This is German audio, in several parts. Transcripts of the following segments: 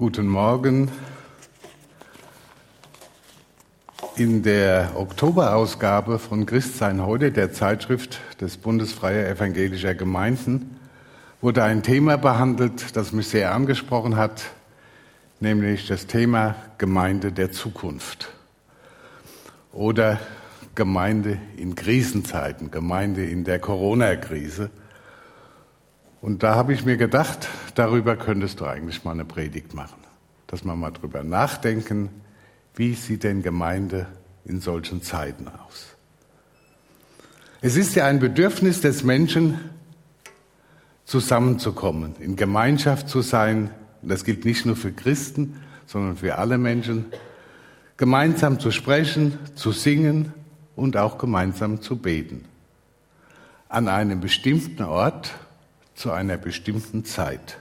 Guten Morgen. In der Oktoberausgabe von Christsein heute, der Zeitschrift des Bundes Freier Evangelischer Gemeinden, wurde ein Thema behandelt, das mich sehr angesprochen hat, nämlich das Thema Gemeinde der Zukunft oder Gemeinde in Krisenzeiten, Gemeinde in der Corona-Krise. Und da habe ich mir gedacht, darüber könntest du eigentlich mal eine Predigt machen. Dass wir mal drüber nachdenken, wie sieht denn Gemeinde in solchen Zeiten aus? Es ist ja ein Bedürfnis des Menschen, zusammenzukommen, in Gemeinschaft zu sein. Das gilt nicht nur für Christen, sondern für alle Menschen. Gemeinsam zu sprechen, zu singen und auch gemeinsam zu beten. An einem bestimmten Ort zu einer bestimmten Zeit.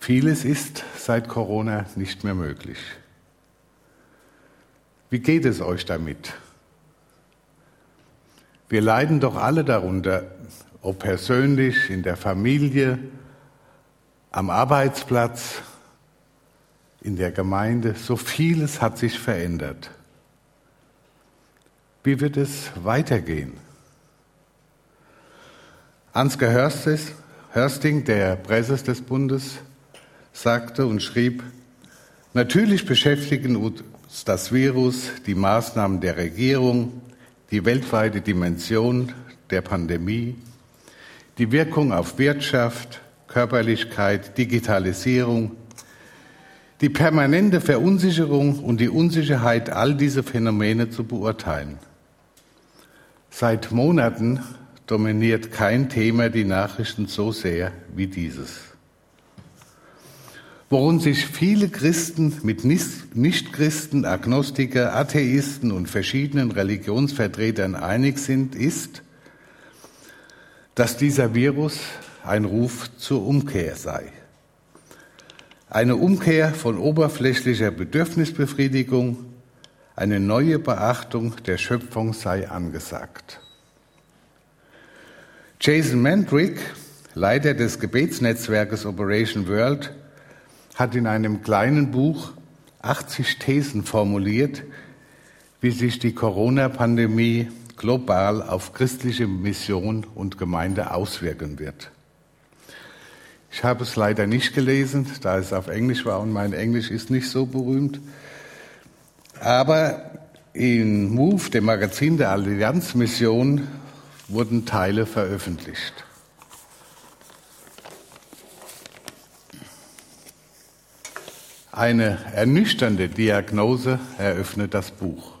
Vieles ist seit Corona nicht mehr möglich. Wie geht es euch damit? Wir leiden doch alle darunter, ob persönlich, in der Familie, am Arbeitsplatz, in der Gemeinde. So vieles hat sich verändert. Wie wird es weitergehen? Ansgar Hörsting, der Präses des Bundes, sagte und schrieb, natürlich beschäftigen uns das Virus, die Maßnahmen der Regierung, die weltweite Dimension der Pandemie, die Wirkung auf Wirtschaft, Körperlichkeit, Digitalisierung, die permanente Verunsicherung und die Unsicherheit, all diese Phänomene zu beurteilen. Seit Monaten dominiert kein Thema die Nachrichten so sehr wie dieses. Worin sich viele Christen mit Nichtchristen, Agnostiker, Atheisten und verschiedenen Religionsvertretern einig sind, ist, dass dieser Virus ein Ruf zur Umkehr sei. Eine Umkehr von oberflächlicher Bedürfnisbefriedigung, eine neue Beachtung der Schöpfung sei angesagt. Jason Mandrick, Leiter des Gebetsnetzwerkes Operation World, hat in einem kleinen Buch 80 Thesen formuliert, wie sich die Corona-Pandemie global auf christliche Mission und Gemeinde auswirken wird. Ich habe es leider nicht gelesen, da es auf Englisch war und mein Englisch ist nicht so berühmt. Aber in Move, dem Magazin der Allianzmission, wurden Teile veröffentlicht. Eine ernüchternde Diagnose eröffnet das Buch.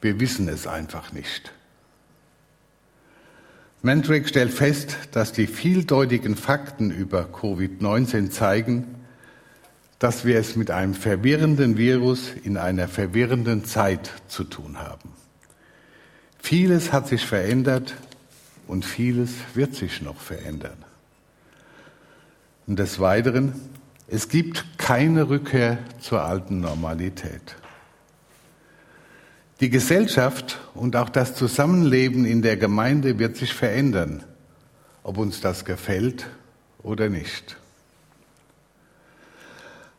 Wir wissen es einfach nicht. Mandrake stellt fest, dass die vieldeutigen Fakten über Covid-19 zeigen, dass wir es mit einem verwirrenden Virus in einer verwirrenden Zeit zu tun haben. Vieles hat sich verändert und vieles wird sich noch verändern. Und des Weiteren, es gibt keine Rückkehr zur alten Normalität. Die Gesellschaft und auch das Zusammenleben in der Gemeinde wird sich verändern, ob uns das gefällt oder nicht.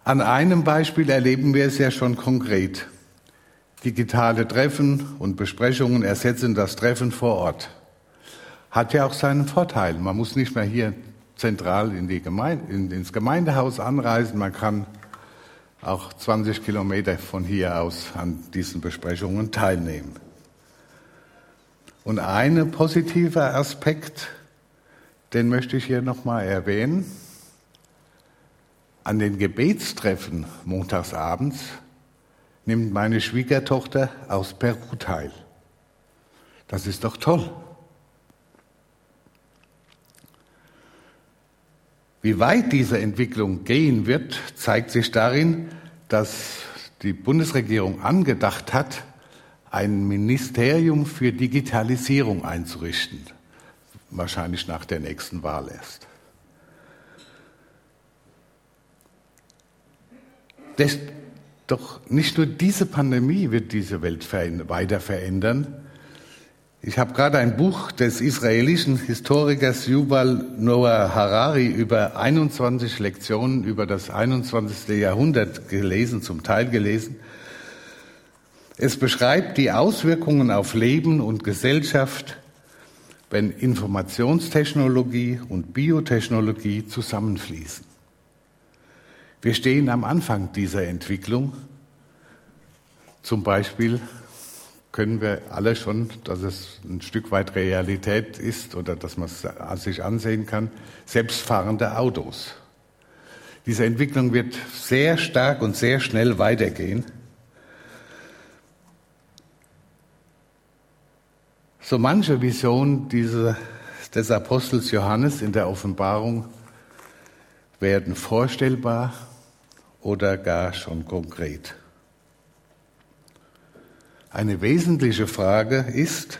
An einem Beispiel erleben wir es ja schon konkret. Digitale Treffen und Besprechungen ersetzen das Treffen vor Ort. Hat ja auch seinen Vorteil. Man muss nicht mehr hier zentral in die Gemeinde, in, ins Gemeindehaus anreisen. Man kann auch 20 Kilometer von hier aus an diesen Besprechungen teilnehmen. Und ein positiver Aspekt, den möchte ich hier nochmal erwähnen. An den Gebetstreffen montagsabends nimmt meine Schwiegertochter aus Peru teil. Das ist doch toll. Wie weit diese Entwicklung gehen wird, zeigt sich darin, dass die Bundesregierung angedacht hat, ein Ministerium für Digitalisierung einzurichten. Wahrscheinlich nach der nächsten Wahl erst. Das, doch nicht nur diese Pandemie wird diese Welt weiter verändern. Ich habe gerade ein Buch des israelischen Historikers Yuval Noah Harari über 21 Lektionen über das 21. Jahrhundert gelesen, zum Teil gelesen. Es beschreibt die Auswirkungen auf Leben und Gesellschaft, wenn Informationstechnologie und Biotechnologie zusammenfließen. Wir stehen am Anfang dieser Entwicklung. Zum Beispiel können wir alle schon, dass es ein Stück weit Realität ist oder dass man es sich ansehen kann, selbstfahrende Autos. Diese Entwicklung wird sehr stark und sehr schnell weitergehen. So manche Vision diese, des Apostels Johannes in der Offenbarung werden vorstellbar oder gar schon konkret. Eine wesentliche Frage ist,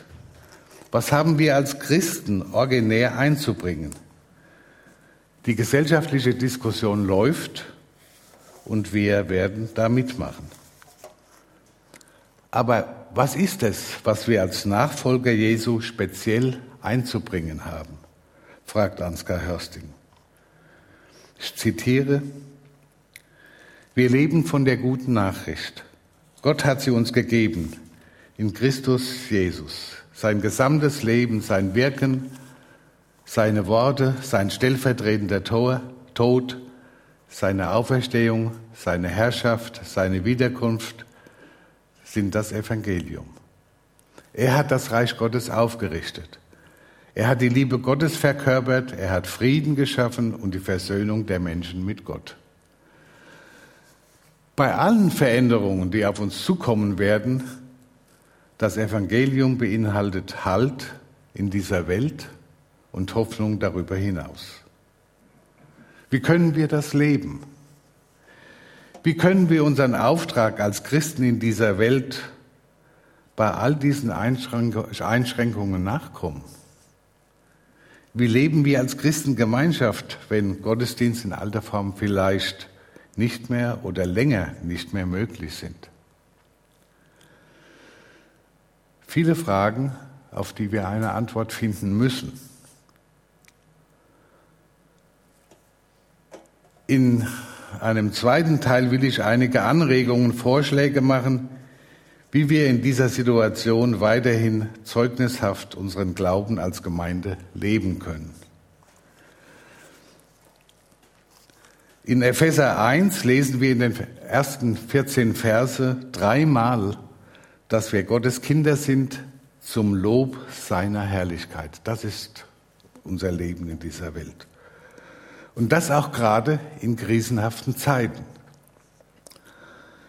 was haben wir als Christen originär einzubringen? Die gesellschaftliche Diskussion läuft und wir werden da mitmachen. Aber was ist es, was wir als Nachfolger Jesu speziell einzubringen haben? fragt Ansgar Hörsting. Ich zitiere, wir leben von der guten Nachricht. Gott hat sie uns gegeben in Christus Jesus. Sein gesamtes Leben, sein Wirken, seine Worte, sein stellvertretender Tod, seine Auferstehung, seine Herrschaft, seine Wiederkunft sind das Evangelium. Er hat das Reich Gottes aufgerichtet. Er hat die Liebe Gottes verkörpert, er hat Frieden geschaffen und die Versöhnung der Menschen mit Gott. Bei allen Veränderungen, die auf uns zukommen werden, das Evangelium beinhaltet Halt in dieser Welt und Hoffnung darüber hinaus. Wie können wir das leben? Wie können wir unseren Auftrag als Christen in dieser Welt bei all diesen Einschränkungen nachkommen? Wie leben wir als Christengemeinschaft, wenn Gottesdienst in alter Form vielleicht nicht mehr oder länger nicht mehr möglich sind. Viele Fragen, auf die wir eine Antwort finden müssen. In einem zweiten Teil will ich einige Anregungen, Vorschläge machen, wie wir in dieser Situation weiterhin zeugnishaft unseren Glauben als Gemeinde leben können. In Epheser 1 lesen wir in den ersten 14 Verse dreimal, dass wir Gottes Kinder sind zum Lob seiner Herrlichkeit. Das ist unser Leben in dieser Welt. Und das auch gerade in krisenhaften Zeiten.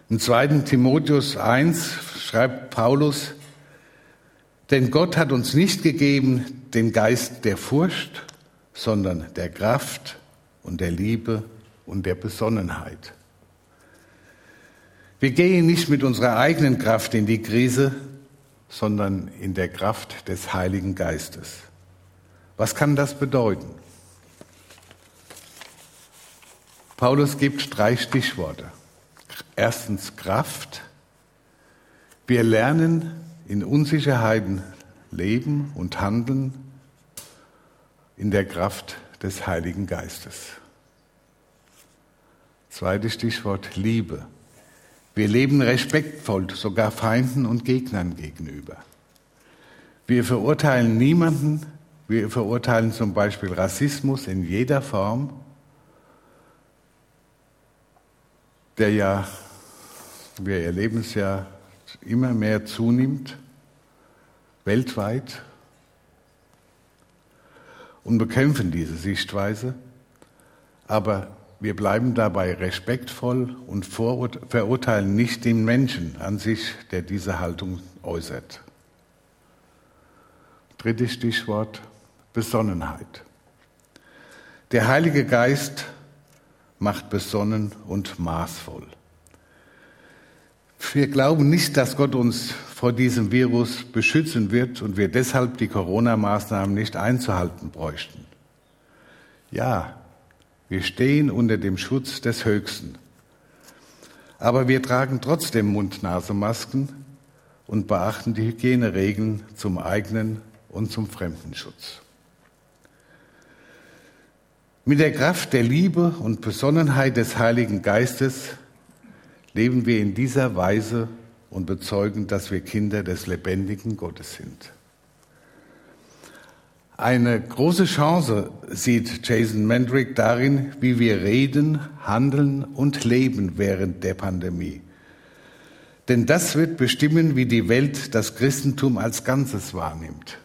Im 2. Timotheus 1 schreibt Paulus, denn Gott hat uns nicht gegeben den Geist der Furcht, sondern der Kraft und der Liebe und der Besonnenheit. Wir gehen nicht mit unserer eigenen Kraft in die Krise, sondern in der Kraft des Heiligen Geistes. Was kann das bedeuten? Paulus gibt drei Stichworte. Erstens Kraft. Wir lernen in Unsicherheiten leben und handeln in der Kraft des Heiligen Geistes. Zweites Stichwort Liebe. Wir leben respektvoll, sogar Feinden und Gegnern gegenüber. Wir verurteilen niemanden. Wir verurteilen zum Beispiel Rassismus in jeder Form, der ja, wir erleben es ja, immer mehr zunimmt, weltweit, und bekämpfen diese Sichtweise. Aber wir bleiben dabei respektvoll und verurteilen nicht den Menschen an sich, der diese Haltung äußert. Drittes Stichwort, Besonnenheit. Der Heilige Geist macht besonnen und maßvoll. Wir glauben nicht, dass Gott uns vor diesem Virus beschützen wird und wir deshalb die Corona-Maßnahmen nicht einzuhalten bräuchten. Ja, wir stehen unter dem Schutz des Höchsten. Aber wir tragen trotzdem Mund-Nase-Masken und beachten die Hygieneregeln zum eigenen und zum Fremdenschutz. Mit der Kraft der Liebe und Besonnenheit des Heiligen Geistes leben wir in dieser Weise und bezeugen, dass wir Kinder des lebendigen Gottes sind. Eine große Chance sieht Jason Mendrick darin, wie wir reden, handeln und leben während der Pandemie. Denn das wird bestimmen, wie die Welt das Christentum als Ganzes wahrnimmt.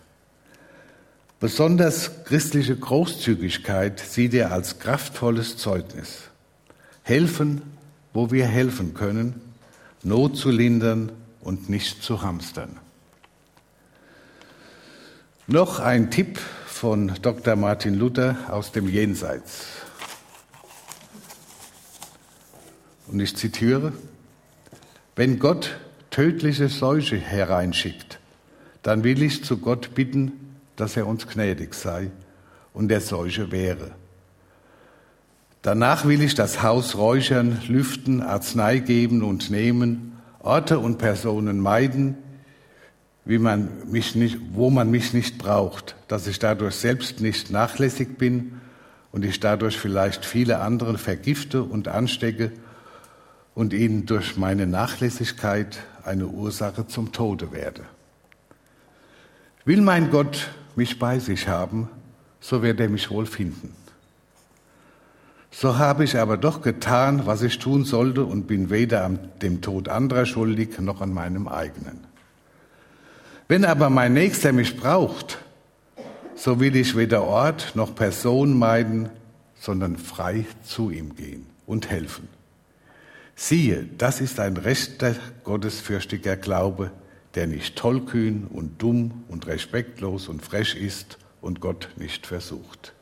Besonders christliche Großzügigkeit sieht er als kraftvolles Zeugnis. Helfen, wo wir helfen können, Not zu lindern und nicht zu hamstern. Noch ein Tipp von Dr. Martin Luther aus dem Jenseits. Und ich zitiere, wenn Gott tödliche Seuche hereinschickt, dann will ich zu Gott bitten, dass er uns gnädig sei und der Seuche wäre. Danach will ich das Haus räuchern, lüften, Arznei geben und nehmen, Orte und Personen meiden, wie man mich nicht, wo man mich nicht braucht, dass ich dadurch selbst nicht nachlässig bin und ich dadurch vielleicht viele andere vergifte und anstecke und ihnen durch meine Nachlässigkeit eine Ursache zum Tode werde. Will mein Gott mich bei sich haben, so wird er mich wohl finden. So habe ich aber doch getan, was ich tun sollte und bin weder an dem Tod anderer schuldig noch an meinem eigenen. Wenn aber mein Nächster mich braucht, so will ich weder Ort noch Person meiden, sondern frei zu ihm gehen und helfen. Siehe, das ist ein rechter, gottesfürchtiger Glaube, der nicht tollkühn und dumm und respektlos und frech ist und Gott nicht versucht.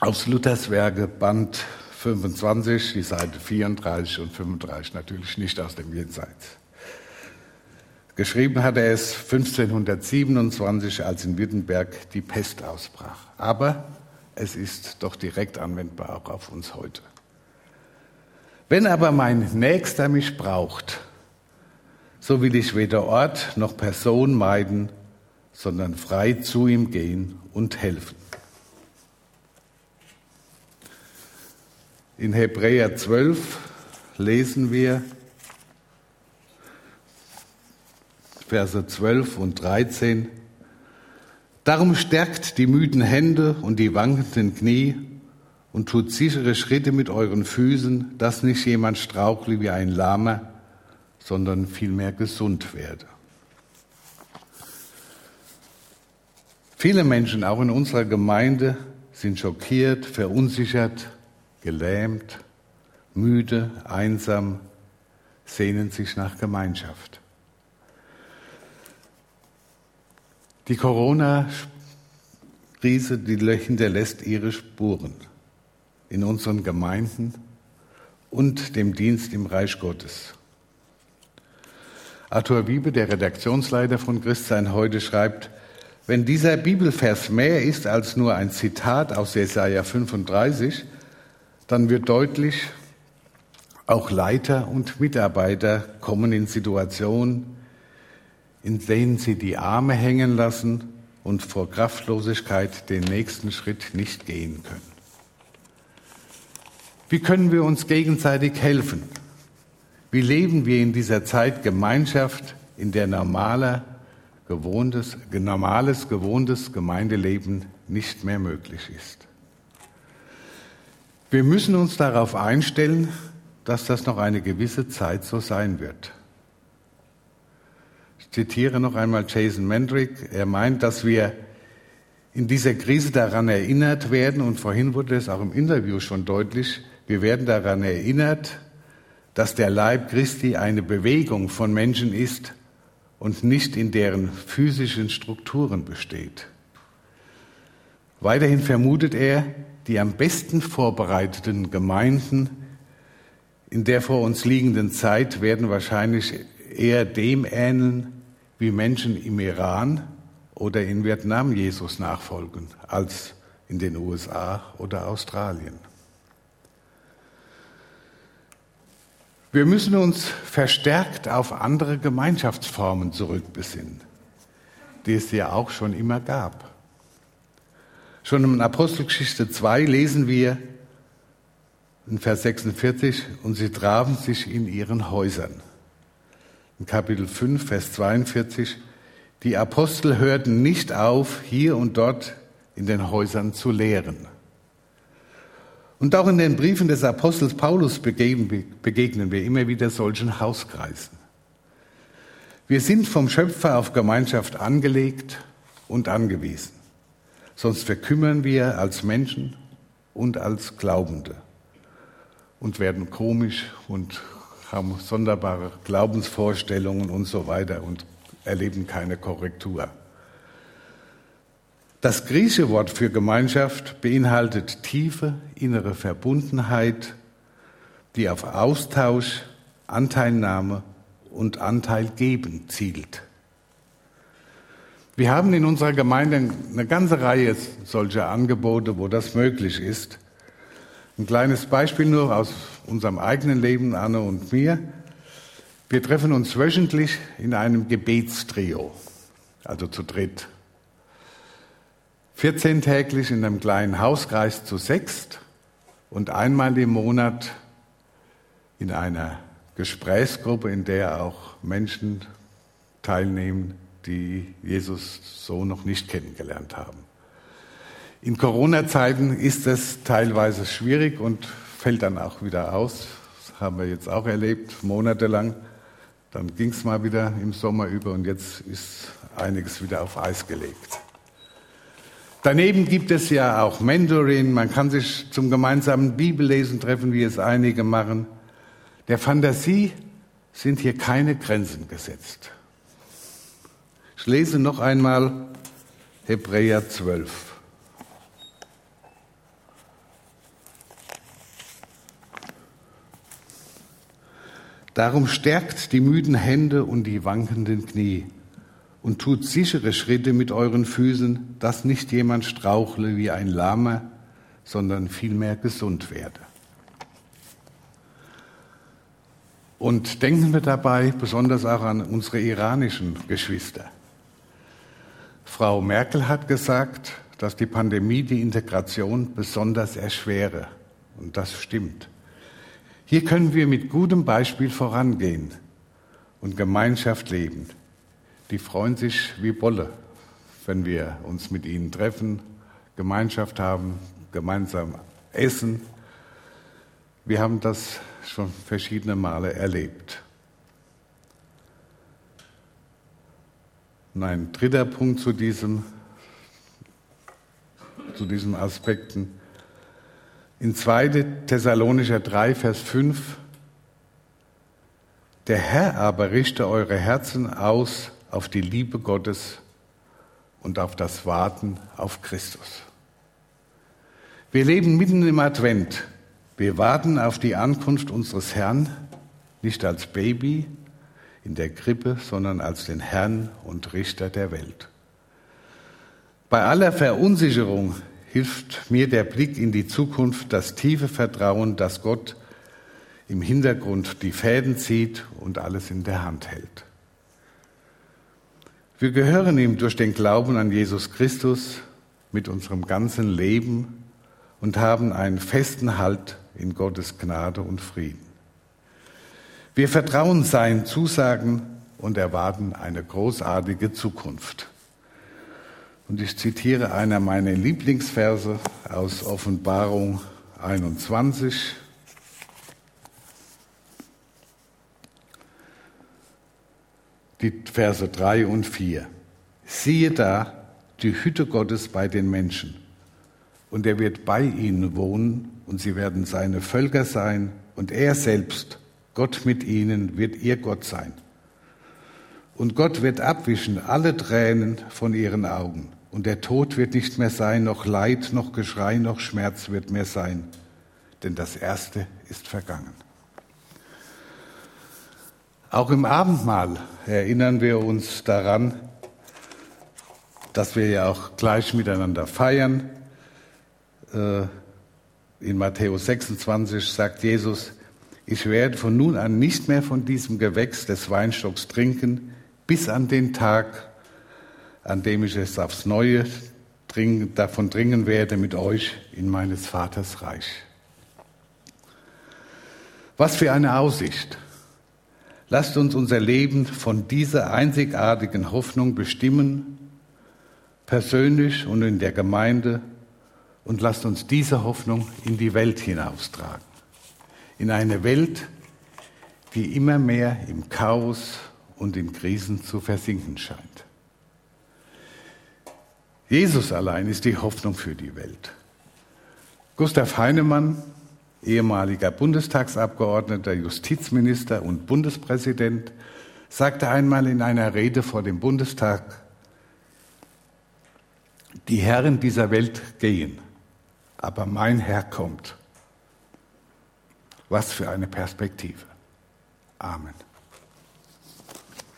Aus Luthers Werke, Band 25, die Seite 34 und 35, natürlich nicht aus dem Jenseits. Geschrieben hat er es 1527, als in Wittenberg die Pest ausbrach. Aber es ist doch direkt anwendbar auch auf uns heute. Wenn aber mein Nächster mich braucht, so will ich weder Ort noch Person meiden, sondern frei zu ihm gehen und helfen. In Hebräer 12 lesen wir Verse 12 und 13. Darum stärkt die müden Hände und die wankenden Knie und tut sichere Schritte mit euren Füßen, dass nicht jemand strauchle wie ein Lahmer, sondern vielmehr gesund werde. Viele Menschen, auch in unserer Gemeinde, sind schockiert, verunsichert, gelähmt, müde, einsam, sehnen sich nach Gemeinschaft. Die Corona-Krise, die hinterlässt ihre Spuren in unseren Gemeinden und dem Dienst im Reich Gottes. Arthur Wiebe, der Redaktionsleiter von Christsein heute, schreibt, wenn dieser Bibelvers mehr ist als nur ein Zitat aus Jesaja 35, dann wird deutlich, auch Leiter und Mitarbeiter kommen in Situationen, in denen sie die Arme hängen lassen und vor Kraftlosigkeit den nächsten Schritt nicht gehen können. Wie können wir uns gegenseitig helfen? Wie leben wir in dieser Zeit Gemeinschaft, in der normaler, gewohntes, normales, gewohntes Gemeindeleben nicht mehr möglich ist? Wir müssen uns darauf einstellen, dass das noch eine gewisse Zeit so sein wird. Zitiere noch einmal Jason Mendrick. Er meint, dass wir in dieser Krise daran erinnert werden, und vorhin wurde es auch im Interview schon deutlich, wir werden daran erinnert, dass der Leib Christi eine Bewegung von Menschen ist und nicht in deren physischen Strukturen besteht. Weiterhin vermutet er, die am besten vorbereiteten Gemeinden in der vor uns liegenden Zeit werden wahrscheinlich eher dem ähneln, wie Menschen im Iran oder in Vietnam Jesus nachfolgen, als in den USA oder Australien. Wir müssen uns verstärkt auf andere Gemeinschaftsformen zurückbesinnen, die es ja auch schon immer gab. Schon in Apostelgeschichte 2 lesen wir in Vers 46, und sie trafen sich in ihren Häusern. In Kapitel 5, Vers 42, die Apostel hörten nicht auf, hier und dort in den Häusern zu lehren. Und auch in den Briefen des Apostels Paulus begegnen wir immer wieder solchen Hauskreisen. Wir sind vom Schöpfer auf Gemeinschaft angelegt und angewiesen. Sonst verkümmern wir als Menschen und als Glaubende und werden komisch und haben sonderbare Glaubensvorstellungen und so weiter und erleben keine Korrektur. Das griechische Wort für Gemeinschaft beinhaltet tiefe innere Verbundenheit, die auf Austausch, Anteilnahme und Anteil geben zielt. Wir haben in unserer Gemeinde eine ganze Reihe solcher Angebote, wo das möglich ist. Ein kleines Beispiel nur aus unserem eigenen Leben, Anne und mir. Wir treffen uns wöchentlich in einem Gebetstrio, also zu dritt. 14 täglich in einem kleinen Hauskreis zu sechst und einmal im Monat in einer Gesprächsgruppe, in der auch Menschen teilnehmen, die Jesus so noch nicht kennengelernt haben. In Corona-Zeiten ist es teilweise schwierig und fällt dann auch wieder aus. Das haben wir jetzt auch erlebt, monatelang. Dann ging es mal wieder im Sommer über und jetzt ist einiges wieder auf Eis gelegt. Daneben gibt es ja auch Mentoring. Man kann sich zum gemeinsamen Bibellesen treffen, wie es einige machen. Der Fantasie sind hier keine Grenzen gesetzt. Ich lese noch einmal Hebräer 12. Darum stärkt die müden Hände und die wankenden Knie und tut sichere Schritte mit euren Füßen, dass nicht jemand strauchle wie ein Lahmer, sondern vielmehr gesund werde. Und denken wir dabei besonders auch an unsere iranischen Geschwister. Frau Merkel hat gesagt, dass die Pandemie die Integration besonders erschwere. Und das stimmt. Hier können wir mit gutem Beispiel vorangehen und Gemeinschaft leben. Die freuen sich wie Bolle, wenn wir uns mit ihnen treffen, Gemeinschaft haben, gemeinsam essen. Wir haben das schon verschiedene Male erlebt. Und ein dritter Punkt zu diesem, zu diesen Aspekten. In 2. Thessalonicher 3, Vers 5 der Herr aber richte eure Herzen aus auf die Liebe Gottes und auf das Warten auf Christus. Wir leben mitten im Advent. Wir warten auf die Ankunft unseres Herrn, nicht als Baby in der Krippe, sondern als den Herrn und Richter der Welt. Bei aller Verunsicherung hilft mir der Blick in die Zukunft, das tiefe Vertrauen, dass Gott im Hintergrund die Fäden zieht und alles in der Hand hält. Wir gehören ihm durch den Glauben an Jesus Christus mit unserem ganzen Leben und haben einen festen Halt in Gottes Gnade und Frieden. Wir vertrauen seinen Zusagen und erwarten eine großartige Zukunft. Und ich zitiere einer meiner Lieblingsverse aus Offenbarung 21. Die Verse 3 und 4. Siehe da, die Hütte Gottes bei den Menschen. Und er wird bei ihnen wohnen und sie werden seine Völker sein und er selbst, Gott mit ihnen, wird ihr Gott sein. Und Gott wird abwischen alle Tränen von ihren Augen. Und der Tod wird nicht mehr sein, noch Leid, noch Geschrei, noch Schmerz wird mehr sein. Denn das Erste ist vergangen. Auch im Abendmahl erinnern wir uns daran, dass wir ja auch gleich miteinander feiern. Äh, in Matthäus 26 sagt Jesus, ich werde von nun an nicht mehr von diesem Gewächs des Weinstocks trinken, bis an den Tag, an dem ich es aufs Neue davon dringen werde mit euch in meines Vaters Reich. Was für eine Aussicht! Lasst uns unser Leben von dieser einzigartigen Hoffnung bestimmen, persönlich und in der Gemeinde, und lasst uns diese Hoffnung in die Welt hinaustragen. In eine Welt, die immer mehr im Chaos und in Krisen zu versinken scheint. Jesus allein ist die Hoffnung für die Welt. Gustav Heinemann, ehemaliger Bundestagsabgeordneter, Justizminister und Bundespräsident, sagte einmal in einer Rede vor dem Bundestag, die Herren dieser Welt gehen, aber mein Herr kommt. Was für eine Perspektive. Amen.